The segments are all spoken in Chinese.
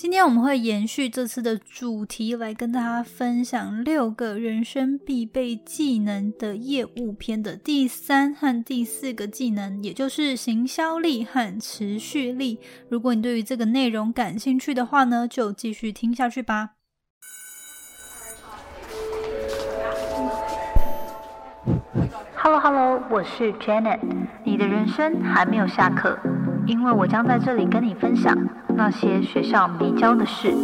今天我们会延续这次的主题，来跟大家分享六个人生必备技能的业务篇的第三和第四个技能，也就是行销力和持续力。如果你对于这个内容感兴趣的话呢，就继续听下去吧。Hello Hello，我是 Janet，你的人生还没有下课，因为我将在这里跟你分享。那些学校没教的事。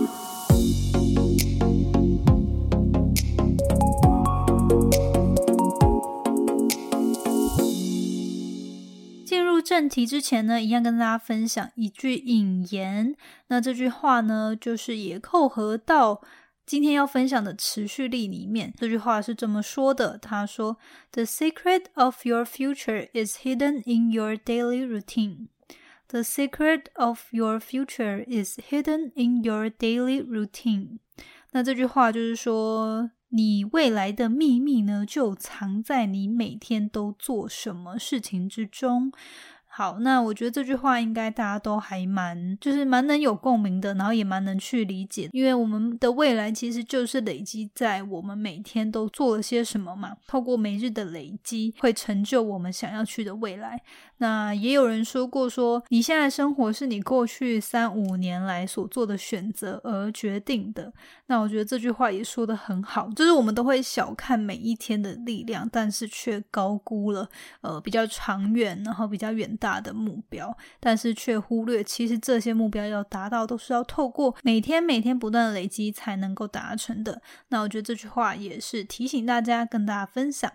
进入正题之前呢，一样跟大家分享一句引言。那这句话呢，就是也扣合到今天要分享的持续力里面。这句话是这么说的：他说，The secret of your future is hidden in your daily routine。The secret of your future is hidden in your daily routine。那这句话就是说，你未来的秘密呢，就藏在你每天都做什么事情之中。好，那我觉得这句话应该大家都还蛮，就是蛮能有共鸣的，然后也蛮能去理解，因为我们的未来其实就是累积在我们每天都做了些什么嘛。透过每日的累积，会成就我们想要去的未来。那也有人说过，说你现在生活是你过去三五年来所做的选择而决定的。那我觉得这句话也说的很好，就是我们都会小看每一天的力量，但是却高估了呃比较长远，然后比较远大大的目标，但是却忽略其实这些目标要达到都是要透过每天每天不断累积才能够达成的。那我觉得这句话也是提醒大家，跟大家分享。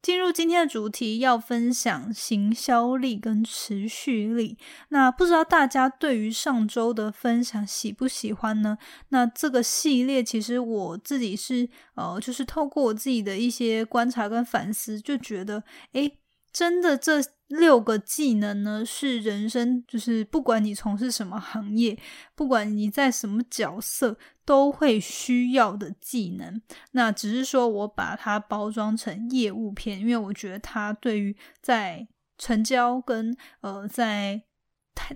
进入今天的主题，要分享行销力跟持续力。那不知道大家对于上周的分享喜不喜欢呢？那这个系列其实我自己是呃，就是透过我自己的一些观察跟反思，就觉得，诶，真的这。六个技能呢，是人生，就是不管你从事什么行业，不管你在什么角色，都会需要的技能。那只是说我把它包装成业务片，因为我觉得它对于在成交跟呃在。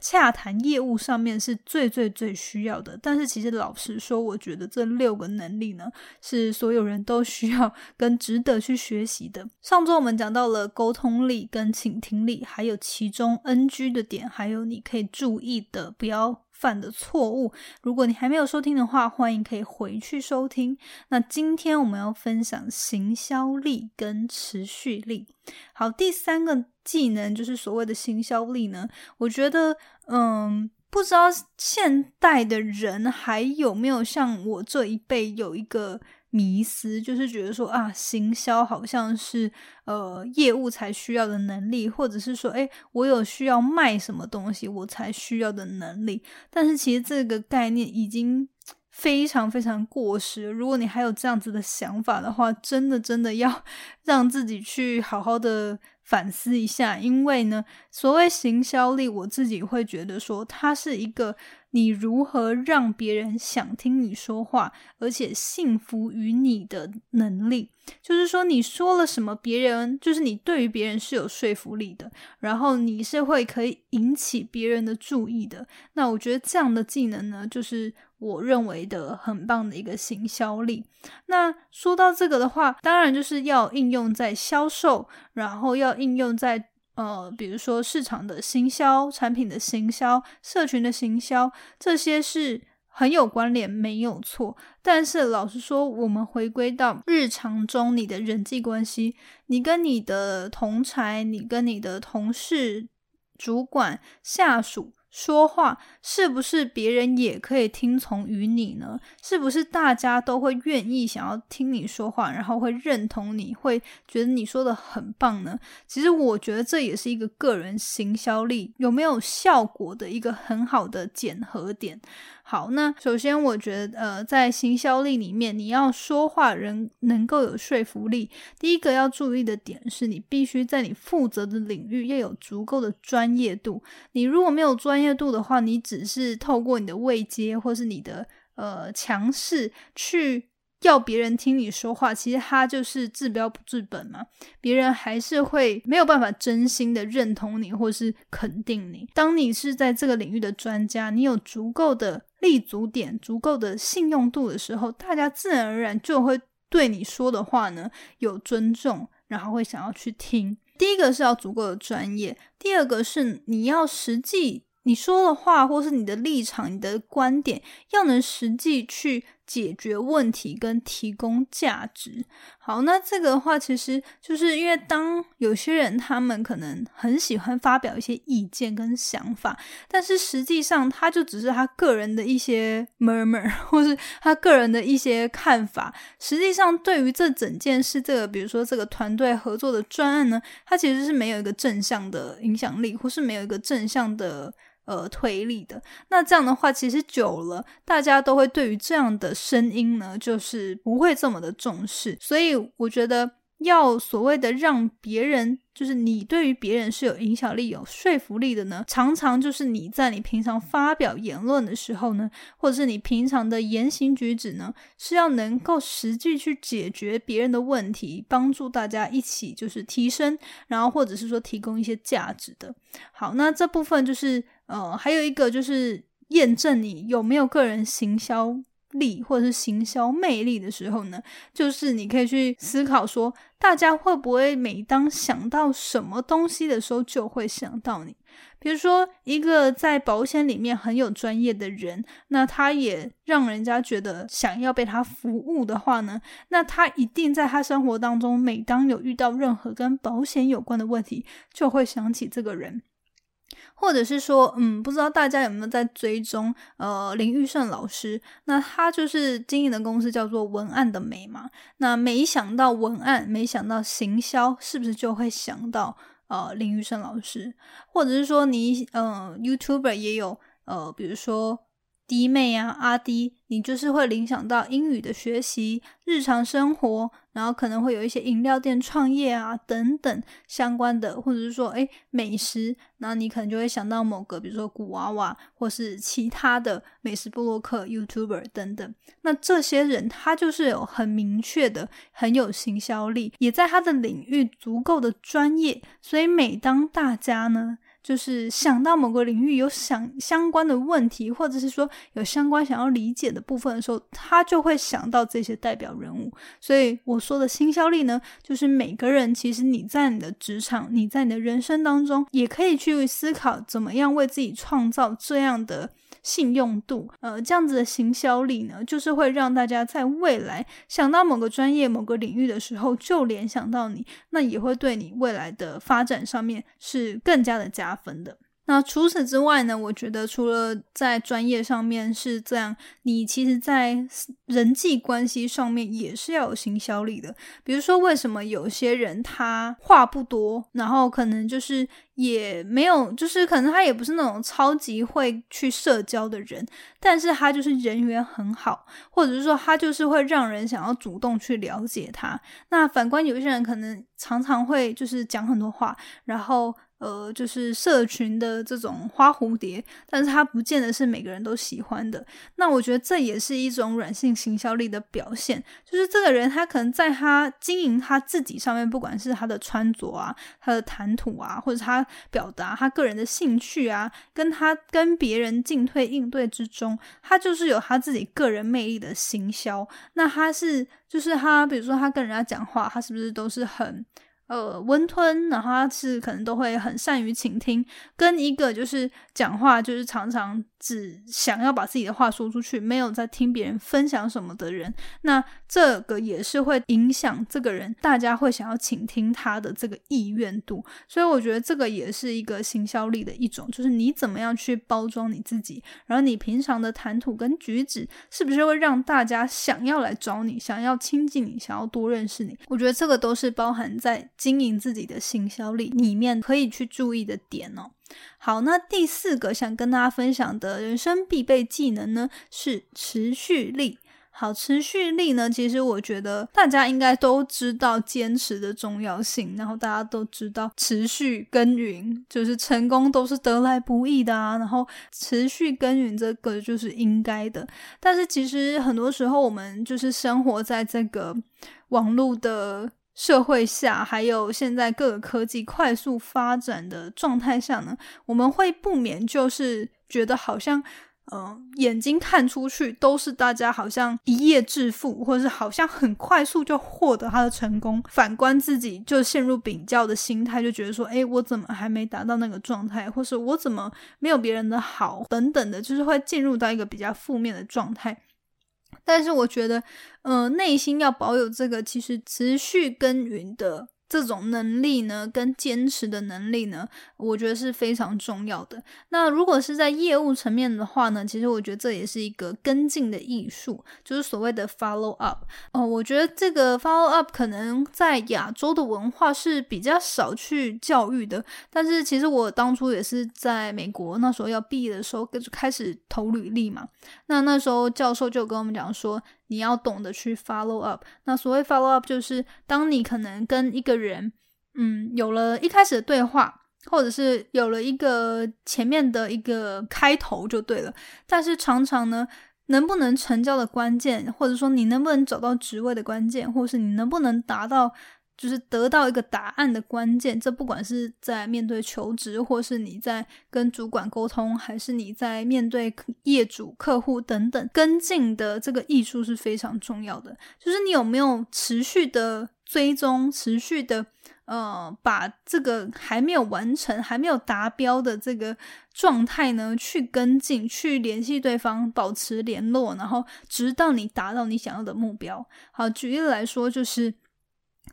洽谈业务上面是最最最需要的，但是其实老实说，我觉得这六个能力呢，是所有人都需要跟值得去学习的。上周我们讲到了沟通力跟倾听力，还有其中 NG 的点，还有你可以注意的不要。犯的错误，如果你还没有收听的话，欢迎可以回去收听。那今天我们要分享行销力跟持续力。好，第三个技能就是所谓的行销力呢，我觉得，嗯，不知道现代的人还有没有像我这一辈有一个。迷思就是觉得说啊，行销好像是呃业务才需要的能力，或者是说，诶，我有需要卖什么东西我才需要的能力。但是其实这个概念已经非常非常过时。如果你还有这样子的想法的话，真的真的要 让自己去好好的反思一下。因为呢，所谓行销力，我自己会觉得说，它是一个。你如何让别人想听你说话，而且信服于你的能力？就是说，你说了什么，别人就是你对于别人是有说服力的，然后你是会可以引起别人的注意的。那我觉得这样的技能呢，就是我认为的很棒的一个行销力。那说到这个的话，当然就是要应用在销售，然后要应用在。呃，比如说市场的行销、产品的行销、社群的行销，这些是很有关联，没有错。但是老实说，我们回归到日常中你的人际关系，你跟你的同才，你跟你的同事、主管、下属。说话是不是别人也可以听从于你呢？是不是大家都会愿意想要听你说话，然后会认同你，会觉得你说的很棒呢？其实我觉得这也是一个个人行销力有没有效果的一个很好的检核点。好，那首先我觉得，呃，在行销力里面，你要说话人能够有说服力。第一个要注意的点是，你必须在你负责的领域要有足够的专业度。你如果没有专业度的话，你只是透过你的位阶或是你的呃强势去。要别人听你说话，其实他就是治标不治本嘛。别人还是会没有办法真心的认同你，或是肯定你。当你是在这个领域的专家，你有足够的立足点、足够的信用度的时候，大家自然而然就会对你说的话呢有尊重，然后会想要去听。第一个是要足够的专业，第二个是你要实际。你说的话，或是你的立场、你的观点，要能实际去解决问题跟提供价值。好，那这个的话，其实就是因为当有些人他们可能很喜欢发表一些意见跟想法，但是实际上他就只是他个人的一些 murmur，或是他个人的一些看法。实际上，对于这整件事，这个比如说这个团队合作的专案呢，它其实是没有一个正向的影响力，或是没有一个正向的。呃，推理的那这样的话，其实久了，大家都会对于这样的声音呢，就是不会这么的重视。所以我觉得，要所谓的让别人，就是你对于别人是有影响力、有说服力的呢，常常就是你在你平常发表言论的时候呢，或者是你平常的言行举止呢，是要能够实际去解决别人的问题，帮助大家一起就是提升，然后或者是说提供一些价值的。好，那这部分就是。呃，还有一个就是验证你有没有个人行销力或者是行销魅力的时候呢，就是你可以去思考说，大家会不会每当想到什么东西的时候就会想到你？比如说，一个在保险里面很有专业的人，那他也让人家觉得想要被他服务的话呢，那他一定在他生活当中，每当有遇到任何跟保险有关的问题，就会想起这个人。或者是说，嗯，不知道大家有没有在追踪，呃，林玉胜老师，那他就是经营的公司叫做文案的美嘛。那没想到文案，没想到行销，是不是就会想到呃林玉胜老师？或者是说你，呃，YouTuber 也有，呃，比如说。弟妹啊，阿弟，你就是会影响到英语的学习、日常生活，然后可能会有一些饮料店创业啊等等相关的，或者是说，哎，美食，然后你可能就会想到某个，比如说古娃娃，或是其他的美食布洛克、YouTuber 等等。那这些人他就是有很明确的、很有行销力，也在他的领域足够的专业，所以每当大家呢。就是想到某个领域有想相关的问题，或者是说有相关想要理解的部分的时候，他就会想到这些代表人物。所以我说的新效力呢，就是每个人其实你在你的职场、你在你的人生当中，也可以去思考怎么样为自己创造这样的。信用度，呃，这样子的行销力呢，就是会让大家在未来想到某个专业、某个领域的时候，就联想到你，那也会对你未来的发展上面是更加的加分的。那除此之外呢？我觉得除了在专业上面是这样，你其实在人际关系上面也是要有行销力的。比如说，为什么有些人他话不多，然后可能就是也没有，就是可能他也不是那种超级会去社交的人，但是他就是人缘很好，或者是说他就是会让人想要主动去了解他。那反观有些人可能常常会就是讲很多话，然后。呃，就是社群的这种花蝴蝶，但是他不见得是每个人都喜欢的。那我觉得这也是一种软性行销力的表现，就是这个人他可能在他经营他自己上面，不管是他的穿着啊、他的谈吐啊，或者他表达他个人的兴趣啊，跟他跟别人进退应对之中，他就是有他自己个人魅力的行销。那他是就是他，比如说他跟人家讲话，他是不是都是很。呃，温吞，然后他是可能都会很善于倾听，跟一个就是讲话就是常常。只想要把自己的话说出去，没有在听别人分享什么的人，那这个也是会影响这个人，大家会想要倾听他的这个意愿度。所以我觉得这个也是一个行销力的一种，就是你怎么样去包装你自己，然后你平常的谈吐跟举止，是不是会让大家想要来找你，想要亲近你，想要多认识你？我觉得这个都是包含在经营自己的行销力里面可以去注意的点哦。好，那第四个想跟大家分享的人生必备技能呢，是持续力。好，持续力呢，其实我觉得大家应该都知道坚持的重要性，然后大家都知道持续耕耘就是成功都是得来不易的啊，然后持续耕耘这个就是应该的。但是其实很多时候我们就是生活在这个网络的。社会下，还有现在各个科技快速发展的状态下呢，我们会不免就是觉得好像，呃，眼睛看出去都是大家好像一夜致富，或者是好像很快速就获得他的成功。反观自己，就陷入比较的心态，就觉得说，哎，我怎么还没达到那个状态，或是我怎么没有别人的好，等等的，就是会进入到一个比较负面的状态。但是我觉得，嗯，内心要保有这个其实持续耕耘的。这种能力呢，跟坚持的能力呢，我觉得是非常重要的。那如果是在业务层面的话呢，其实我觉得这也是一个跟进的艺术，就是所谓的 follow up。哦，我觉得这个 follow up 可能在亚洲的文化是比较少去教育的。但是其实我当初也是在美国那时候要毕业的时候就开始投履历嘛。那那时候教授就跟我们讲说。你要懂得去 follow up。那所谓 follow up，就是当你可能跟一个人，嗯，有了一开始的对话，或者是有了一个前面的一个开头就对了。但是常常呢，能不能成交的关键，或者说你能不能找到职位的关键，或是你能不能达到。就是得到一个答案的关键，这不管是在面对求职，或是你在跟主管沟通，还是你在面对业主、客户等等跟进的这个艺术是非常重要的。就是你有没有持续的追踪，持续的呃，把这个还没有完成、还没有达标的这个状态呢，去跟进，去联系对方，保持联络，然后直到你达到你想要的目标。好，举例来说，就是。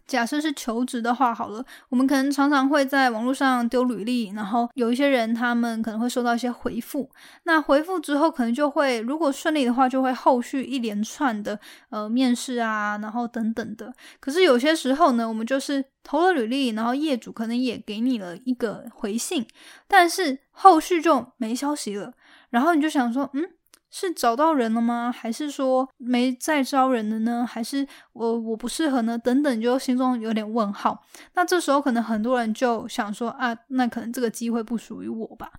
假设是求职的话，好了，我们可能常常会在网络上丢履历，然后有一些人他们可能会收到一些回复，那回复之后可能就会，如果顺利的话，就会后续一连串的呃面试啊，然后等等的。可是有些时候呢，我们就是投了履历，然后业主可能也给你了一个回信，但是后续就没消息了，然后你就想说，嗯。是找到人了吗？还是说没再招人了呢？还是我我不适合呢？等等，就心中有点问号。那这时候可能很多人就想说啊，那可能这个机会不属于我吧。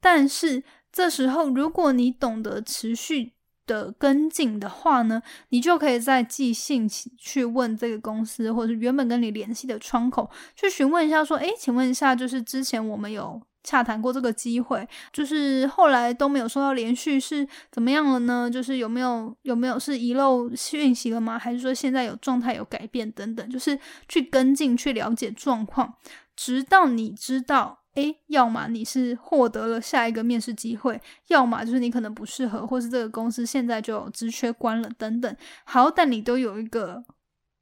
但是这时候，如果你懂得持续的跟进的话呢，你就可以在寄信去问这个公司，或者是原本跟你联系的窗口去询问一下，说，诶，请问一下，就是之前我们有。洽谈过这个机会，就是后来都没有收到连续，是怎么样了呢？就是有没有有没有是遗漏讯息了吗？还是说现在有状态有改变等等？就是去跟进去了解状况，直到你知道，诶，要么你是获得了下一个面试机会，要么就是你可能不适合，或是这个公司现在就有职缺关了等等。好，但你都有一个。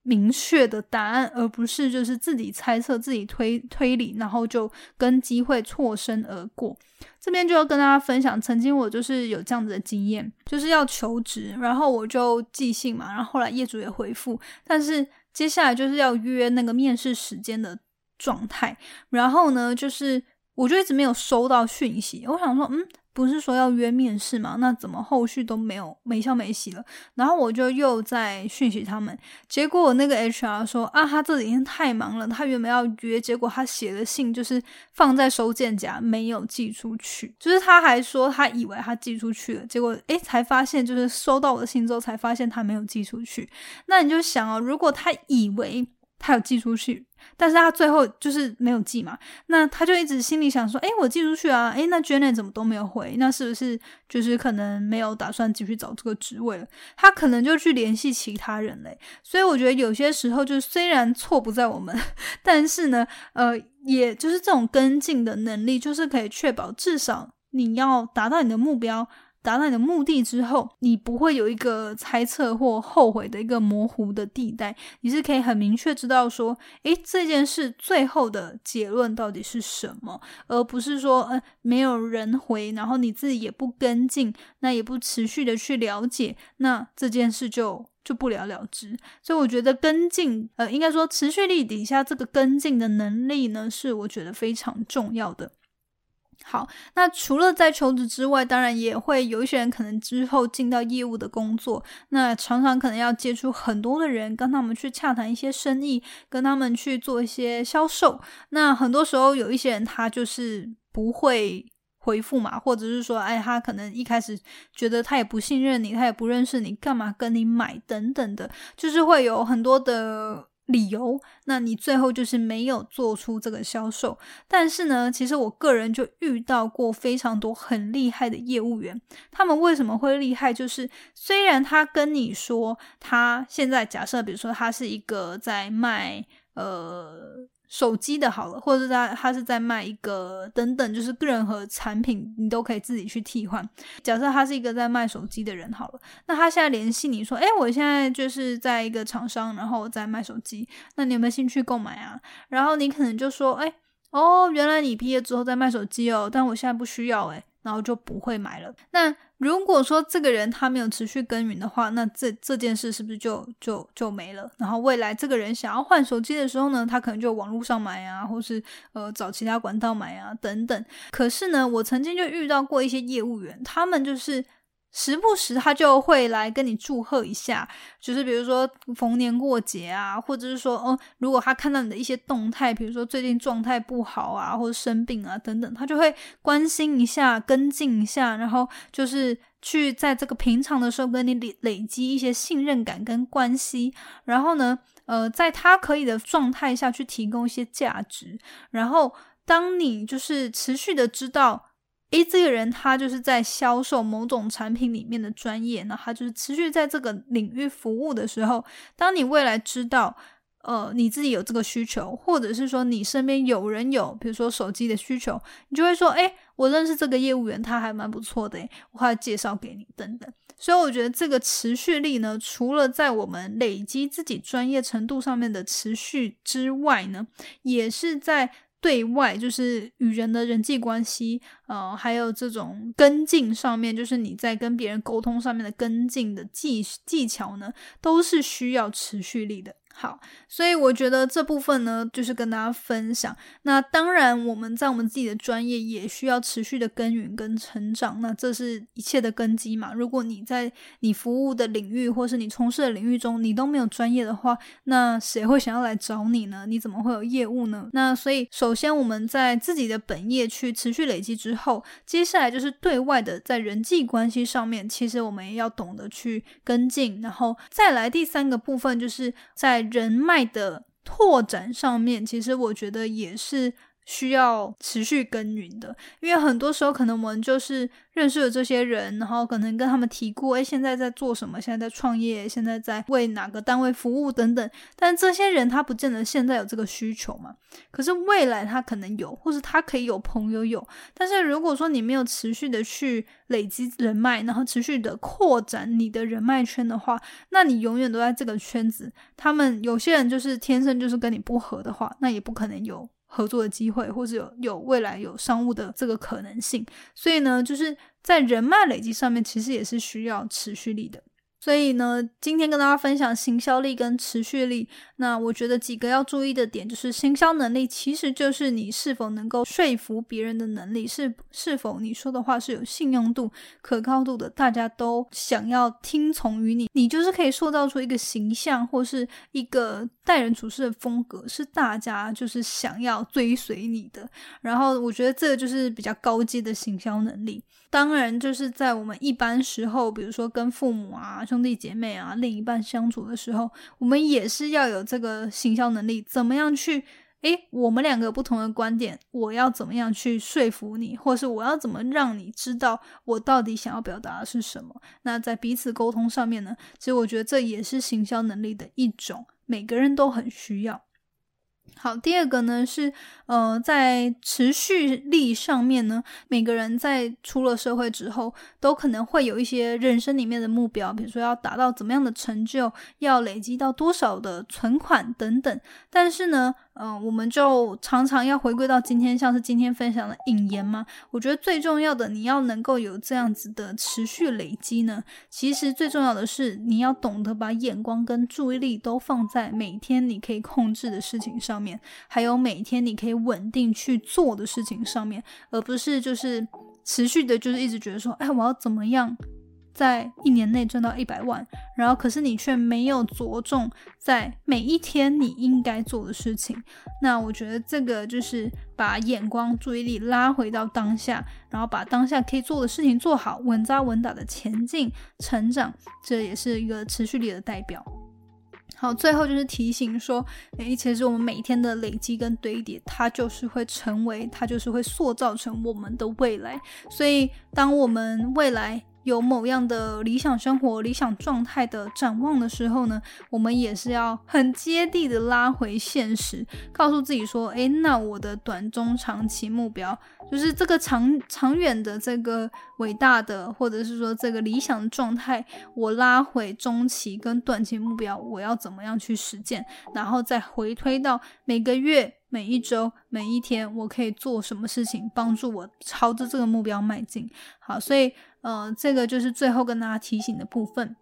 明确的答案，而不是就是自己猜测、自己推推理，然后就跟机会错身而过。这边就要跟大家分享，曾经我就是有这样子的经验，就是要求职，然后我就寄信嘛，然后后来业主也回复，但是接下来就是要约那个面试时间的状态，然后呢，就是我就一直没有收到讯息，我想说，嗯。不是说要约面试吗？那怎么后续都没有没消没息了？然后我就又在讯息他们，结果我那个 HR 说啊，他这几天太忙了，他原本要约，结果他写的信就是放在收件夹，没有寄出去。就是他还说他以为他寄出去了，结果诶才发现就是收到我的信之后才发现他没有寄出去。那你就想哦，如果他以为他有寄出去。但是他最后就是没有寄嘛，那他就一直心里想说，哎，我寄出去啊，哎，那 Janet 怎么都没有回？那是不是就是可能没有打算继续找这个职位了？他可能就去联系其他人嘞。所以我觉得有些时候，就是虽然错不在我们，但是呢，呃，也就是这种跟进的能力，就是可以确保至少你要达到你的目标。达到你的目的之后，你不会有一个猜测或后悔的一个模糊的地带，你是可以很明确知道说，诶，这件事最后的结论到底是什么，而不是说，呃，没有人回，然后你自己也不跟进，那也不持续的去了解，那这件事就就不了了之。所以我觉得跟进，呃，应该说持续力底下这个跟进的能力呢，是我觉得非常重要的。好，那除了在求职之外，当然也会有一些人可能之后进到业务的工作，那常常可能要接触很多的人，跟他们去洽谈一些生意，跟他们去做一些销售。那很多时候有一些人他就是不会回复嘛，或者是说，哎，他可能一开始觉得他也不信任你，他也不认识你，干嘛跟你买等等的，就是会有很多的。理由，那你最后就是没有做出这个销售。但是呢，其实我个人就遇到过非常多很厉害的业务员，他们为什么会厉害？就是虽然他跟你说他现在假设，比如说他是一个在卖呃。手机的好了，或者是他他是在卖一个等等，就是任何产品你都可以自己去替换。假设他是一个在卖手机的人好了，那他现在联系你说，哎，我现在就是在一个厂商，然后在卖手机，那你有没有兴趣购买啊？然后你可能就说，哎，哦，原来你毕业之后在卖手机哦，但我现在不需要，哎，然后就不会买了。那如果说这个人他没有持续耕耘的话，那这这件事是不是就就就没了？然后未来这个人想要换手机的时候呢，他可能就网络上买啊，或是呃找其他管道买啊等等。可是呢，我曾经就遇到过一些业务员，他们就是。时不时他就会来跟你祝贺一下，就是比如说逢年过节啊，或者是说，哦，如果他看到你的一些动态，比如说最近状态不好啊，或者生病啊等等，他就会关心一下、跟进一下，然后就是去在这个平常的时候跟你累累积一些信任感跟关系，然后呢，呃，在他可以的状态下去提供一些价值，然后当你就是持续的知道。诶，这个人他就是在销售某种产品里面的专业，那他就是持续在这个领域服务的时候，当你未来知道，呃，你自己有这个需求，或者是说你身边有人有，比如说手机的需求，你就会说，诶，我认识这个业务员，他还蛮不错的，我会介绍给你等等。所以我觉得这个持续力呢，除了在我们累积自己专业程度上面的持续之外呢，也是在。对外就是与人的人际关系，呃，还有这种跟进上面，就是你在跟别人沟通上面的跟进的技技巧呢，都是需要持续力的。好，所以我觉得这部分呢，就是跟大家分享。那当然，我们在我们自己的专业也需要持续的耕耘跟成长。那这是一切的根基嘛。如果你在你服务的领域或是你从事的领域中，你都没有专业的话，那谁会想要来找你呢？你怎么会有业务呢？那所以，首先我们在自己的本业去持续累积之后，接下来就是对外的，在人际关系上面，其实我们也要懂得去跟进。然后再来第三个部分，就是在人脉的拓展上面，其实我觉得也是需要持续耕耘的，因为很多时候可能我们就是。认识了这些人，然后可能跟他们提过，哎，现在在做什么？现在在创业，现在在为哪个单位服务等等。但这些人他不见得现在有这个需求嘛？可是未来他可能有，或是他可以有朋友有。但是如果说你没有持续的去累积人脉，然后持续的扩展你的人脉圈的话，那你永远都在这个圈子。他们有些人就是天生就是跟你不合的话，那也不可能有合作的机会，或者有有未来有商务的这个可能性。所以呢，就是。在人脉累积上面，其实也是需要持续力的。所以呢，今天跟大家分享行销力跟持续力。那我觉得几个要注意的点，就是行销能力其实就是你是否能够说服别人的能力，是是否你说的话是有信用度、可靠度的，大家都想要听从于你。你就是可以塑造出一个形象或是一个待人处事的风格，是大家就是想要追随你的。然后我觉得这个就是比较高阶的行销能力。当然，就是在我们一般时候，比如说跟父母啊、兄弟姐妹啊、另一半相处的时候，我们也是要有这个行销能力。怎么样去？诶，我们两个不同的观点，我要怎么样去说服你，或是我要怎么让你知道我到底想要表达的是什么？那在彼此沟通上面呢，其实我觉得这也是行销能力的一种，每个人都很需要。好，第二个呢是，呃，在持续力上面呢，每个人在出了社会之后，都可能会有一些人生里面的目标，比如说要达到怎么样的成就，要累积到多少的存款等等。但是呢，嗯，我们就常常要回归到今天，像是今天分享的引言嘛。我觉得最重要的，你要能够有这样子的持续累积呢。其实最重要的是，你要懂得把眼光跟注意力都放在每天你可以控制的事情上面，还有每天你可以稳定去做的事情上面，而不是就是持续的，就是一直觉得说，哎，我要怎么样。在一年内赚到一百万，然后可是你却没有着重在每一天你应该做的事情，那我觉得这个就是把眼光、注意力拉回到当下，然后把当下可以做的事情做好，稳扎稳打的前进、成长，这也是一个持续力的代表。好，最后就是提醒说，诶，其实我们每天的累积跟堆叠，它就是会成为，它就是会塑造成我们的未来。所以，当我们未来有某样的理想生活、理想状态的展望的时候呢，我们也是要很接地的拉回现实，告诉自己说：“诶，那我的短中长期目标，就是这个长长远的这个伟大的，或者是说这个理想状态，我拉回中期跟短期目标，我要怎么样去实践？然后再回推到每个月、每一周、每一天，我可以做什么事情帮助我朝着这个目标迈进？好，所以。呃，这个就是最后跟大家提醒的部分。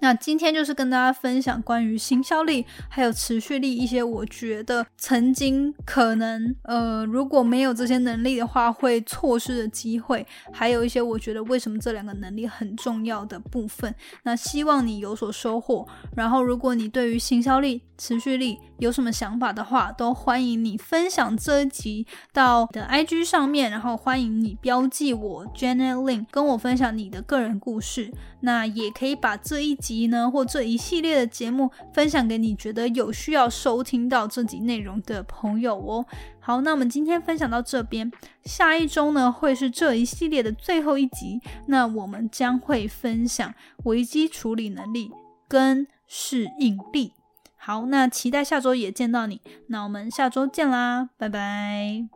那今天就是跟大家分享关于行销力还有持续力一些，我觉得曾经可能呃如果没有这些能力的话会错失的机会，还有一些我觉得为什么这两个能力很重要的部分。那希望你有所收获。然后如果你对于行销力、持续力有什么想法的话，都欢迎你分享这一集到的 IG 上面，然后欢迎你标记我 Janet Lin，跟我分享你的个人故事。那也可以把这一一集呢，或这一系列的节目分享给你觉得有需要收听到这集内容的朋友哦。好，那我们今天分享到这边，下一周呢会是这一系列的最后一集，那我们将会分享危机处理能力跟适应力。好，那期待下周也见到你，那我们下周见啦，拜拜。